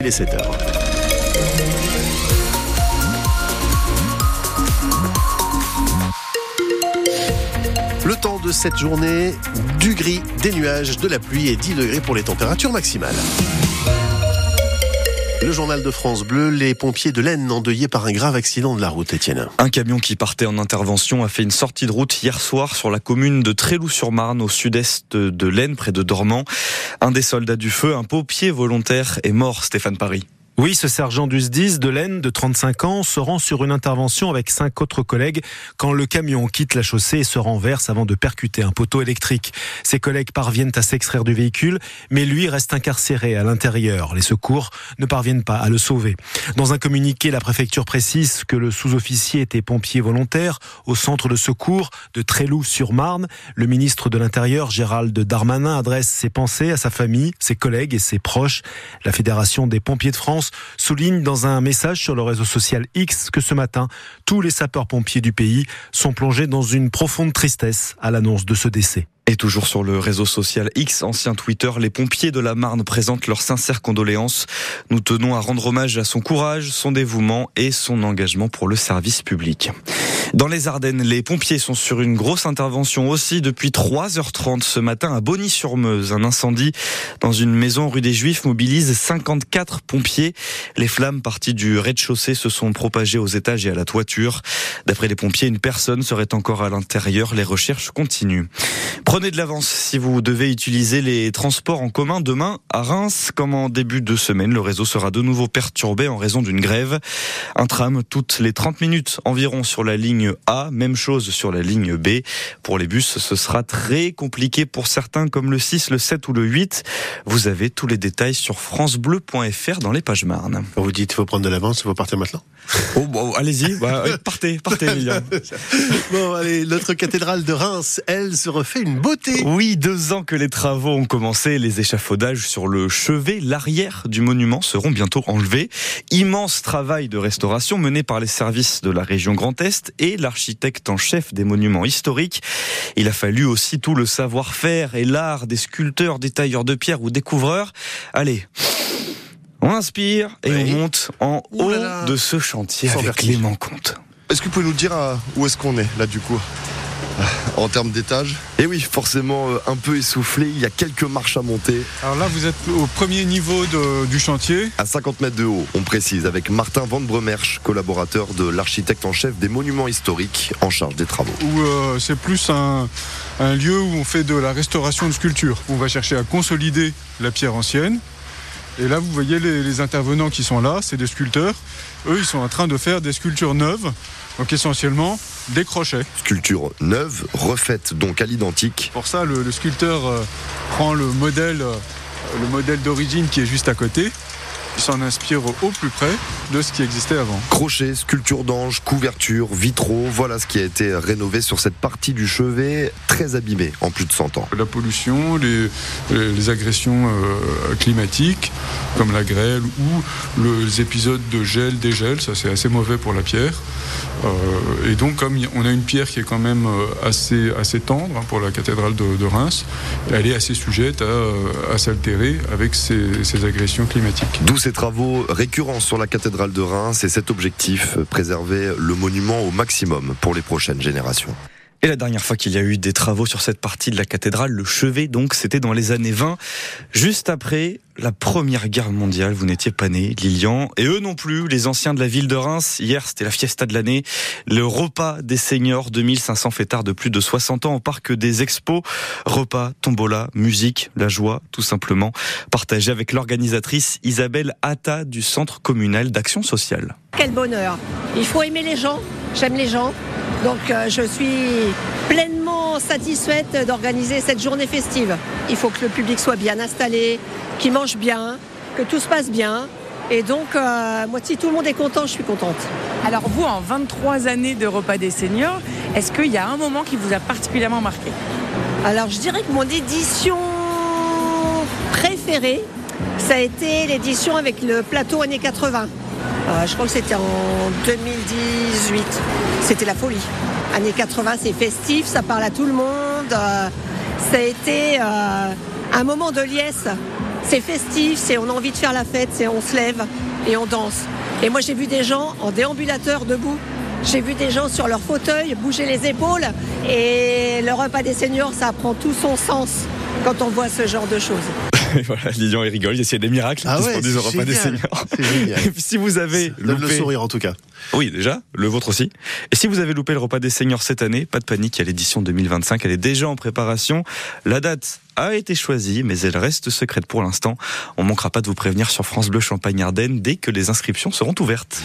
Il est 7 heures. Le temps de cette journée, du gris, des nuages, de la pluie et 10 degrés pour les températures maximales. Le journal de France Bleu, les pompiers de l'Aisne endeuillés par un grave accident de la route, Étienne. Un camion qui partait en intervention a fait une sortie de route hier soir sur la commune de Tréloux-sur-Marne, au sud-est de l'Aisne, près de Dormant. Un des soldats du feu, un pompier volontaire, est mort, Stéphane Paris. Oui, ce sergent du SDIS de l'Aisne de 35 ans se rend sur une intervention avec cinq autres collègues quand le camion quitte la chaussée et se renverse avant de percuter un poteau électrique. Ses collègues parviennent à s'extraire du véhicule, mais lui reste incarcéré à l'intérieur. Les secours ne parviennent pas à le sauver. Dans un communiqué, la préfecture précise que le sous-officier était pompier volontaire au centre de secours de Tréloux-sur-Marne. Le ministre de l'Intérieur, Gérald Darmanin, adresse ses pensées à sa famille, ses collègues et ses proches. La Fédération des pompiers de France souligne dans un message sur le réseau social X que ce matin, tous les sapeurs-pompiers du pays sont plongés dans une profonde tristesse à l'annonce de ce décès. Et toujours sur le réseau social X, ancien Twitter, les pompiers de la Marne présentent leurs sincères condoléances. Nous tenons à rendre hommage à son courage, son dévouement et son engagement pour le service public. Dans les Ardennes, les pompiers sont sur une grosse intervention aussi depuis 3h30 ce matin à Bonny-sur-Meuse. Un incendie dans une maison rue des Juifs mobilise 54 pompiers. Les flammes parties du rez-de-chaussée se sont propagées aux étages et à la toiture. D'après les pompiers, une personne serait encore à l'intérieur. Les recherches continuent. Prenez de l'avance si vous devez utiliser les transports en commun demain à Reims. Comme en début de semaine, le réseau sera de nouveau perturbé en raison d'une grève. Un tram toutes les 30 minutes environ sur la ligne a, même chose sur la ligne B. Pour les bus, ce sera très compliqué pour certains comme le 6, le 7 ou le 8. Vous avez tous les détails sur francebleu.fr dans les pages Marne. Vous dites, il faut prendre de l'avance, il faut partir maintenant Oh, bon, allez-y, bah, partez, partez, bon, allez, notre cathédrale de Reims, elle, se refait une beauté. Oui, deux ans que les travaux ont commencé, les échafaudages sur le chevet, l'arrière du monument seront bientôt enlevés. Immense travail de restauration mené par les services de la région Grand Est et l'architecte en chef des monuments historiques. Il a fallu aussi tout le savoir-faire et l'art des sculpteurs, des tailleurs de pierre ou découvreurs. Allez. On inspire et on monte en haut de ce chantier avec Clément Comte. Est-ce que vous pouvez nous dire euh, où est-ce qu'on est là du coup? en termes d'étage. Et oui, forcément euh, un peu essoufflé, il y a quelques marches à monter. Alors là, vous êtes au premier niveau du chantier. À 50 mètres de haut, on précise, avec Martin Van Bremersch, collaborateur de l'architecte en chef des monuments historiques en charge des travaux. Où euh, c'est plus un, lieu où on fait de la restauration de sculptures. On va chercher à consolider la pierre ancienne. Et là, vous voyez les, les intervenants qui sont là, c'est des sculpteurs. Eux, ils sont en train de faire des sculptures neuves donc essentiellement des crochets. Sculpture neuve, refaite donc à l'identique. Pour ça, le, sculpteur euh, prend le modèle, euh, le modèle d'origine qui est juste à côté s'en inspire au plus près de ce qui existait avant. Crochet, sculpture d'ange, couverture, vitraux, voilà ce qui a été rénové sur cette partie du chevet très abîmée en plus de 100 ans. La pollution, les, agressions euh, climatiques comme la grêle ou les épisodes de gel, dégel, ça c'est assez mauvais pour la pierre. Euh, et donc comme on a une pierre qui est quand même euh, assez, assez tendre hein, pour la cathédrale de, Reims, elle est assez sujette à, s'altérer avec ces, ces agressions climatiques. D'où ces travaux récurrents sur la cathédrale de Reims et cet objectif, préserver le monument au maximum pour les prochaines générations. Et la dernière fois qu'il y a eu des travaux sur cette partie de la cathédrale, le chevet, donc, c'était dans les années 20, juste après la Première Guerre mondiale. Vous n'étiez pas né, Lilian, et eux non plus, les anciens de la ville de Reims. Hier, c'était la fiesta de l'année, le repas des seniors, 2500 fêtards de plus de 60 ans au parc des expos. Repas, tombola, musique, la joie, tout simplement, partagé avec l'organisatrice Isabelle Atta du Centre communal d'action sociale. Quel bonheur Il faut aimer les gens, j'aime les gens, donc euh, je suis pleinement satisfaite d'organiser cette journée festive. Il faut que le public soit bien installé, qu'il mange bien, que tout se passe bien. Et donc, euh, moi, si tout le monde est content, je suis contente. Alors vous, en 23 années de repas des seniors, est-ce qu'il y a un moment qui vous a particulièrement marqué? Alors je dirais que mon édition préférée, ça a été l'édition avec le plateau années 80. Euh, je crois que c'était en 2018. C'était la folie. Années 80, c'est festif, ça parle à tout le monde. Euh, ça a été euh, un moment de liesse. c'est festif, c'est on a envie de faire la fête, c'est on se lève et on danse. Et moi j'ai vu des gens en déambulateur debout. J'ai vu des gens sur leur fauteuil bouger les épaules et le repas des seniors, ça prend tout son sens quand on voit ce genre de choses. voilà, Lilian, il rigole, il y a des miracles Ah ouais, produisent au c'est repas des seniors. Et puis si vous avez le sourire en tout cas. Oui, déjà, le vôtre aussi. Et si vous avez loupé le repas des seniors cette année, pas de panique, il y a l'édition 2025, elle est déjà en préparation. La date a été choisie, mais elle reste secrète pour l'instant. On manquera pas de vous prévenir sur France Bleu Champagne Ardenne dès que les inscriptions seront ouvertes.